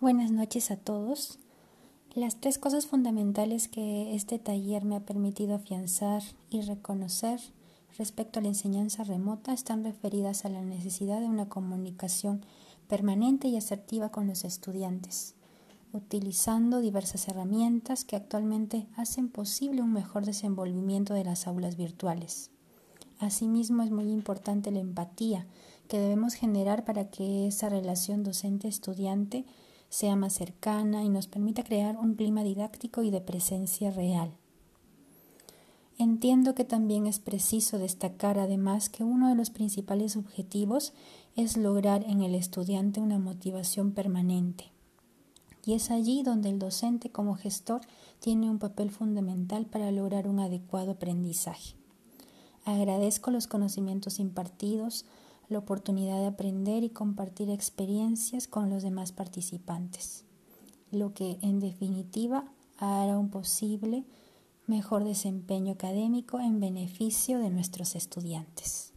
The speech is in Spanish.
Buenas noches a todos. Las tres cosas fundamentales que este taller me ha permitido afianzar y reconocer respecto a la enseñanza remota están referidas a la necesidad de una comunicación permanente y asertiva con los estudiantes, utilizando diversas herramientas que actualmente hacen posible un mejor desenvolvimiento de las aulas virtuales. Asimismo, es muy importante la empatía que debemos generar para que esa relación docente-estudiante sea más cercana y nos permita crear un clima didáctico y de presencia real. Entiendo que también es preciso destacar además que uno de los principales objetivos es lograr en el estudiante una motivación permanente. Y es allí donde el docente como gestor tiene un papel fundamental para lograr un adecuado aprendizaje. Agradezco los conocimientos impartidos, la oportunidad de aprender y compartir experiencias con los demás participantes, lo que en definitiva hará un posible mejor desempeño académico en beneficio de nuestros estudiantes.